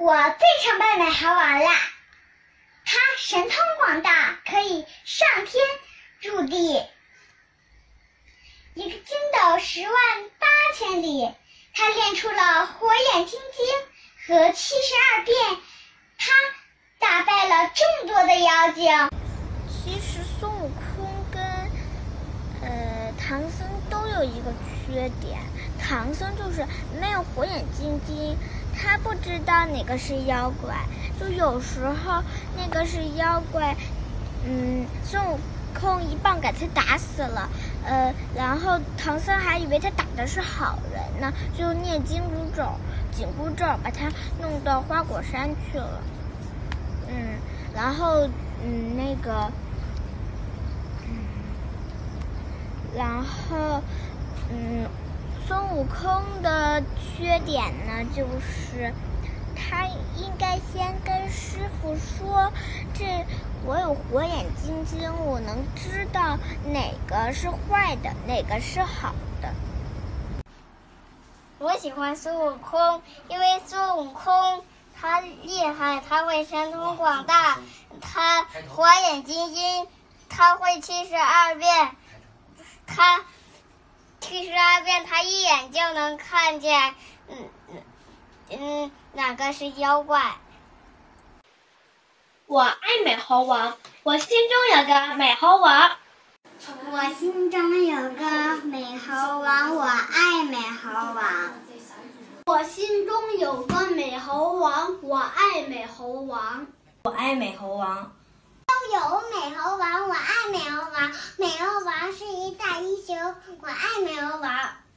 我最崇拜美猴王啦！他神通广大，可以上天入地，一个筋斗十万八千里。他练出了火眼金睛和七十二变，他打败了众多的妖精。其实孙悟空跟呃唐僧都有一个缺点，唐僧就是没有火眼金睛。不知道哪个是妖怪，就有时候那个是妖怪，嗯，孙悟空一棒给他打死了，呃，然后唐僧还以为他打的是好人呢，就念紧箍咒，紧箍咒把他弄到花果山去了，嗯，然后嗯那个，嗯，然后嗯。孙悟空的缺点呢，就是他应该先跟师傅说：“这我有火眼金睛，我能知道哪个是坏的，哪个是好的。”我喜欢孙悟空，因为孙悟空他厉害，他会神通广大，他火眼金睛，他会七十二变，他。七十二变，他一眼就能看见，嗯嗯嗯，哪个是妖怪？我爱美猴王，我心中有个美猴王。我心中有个美猴王，我爱美猴王。我心中有个美猴王，我爱美猴王。我爱美猴王。都有美猴王，我爱美猴王。美猴王是一大英雄，我爱美猴王。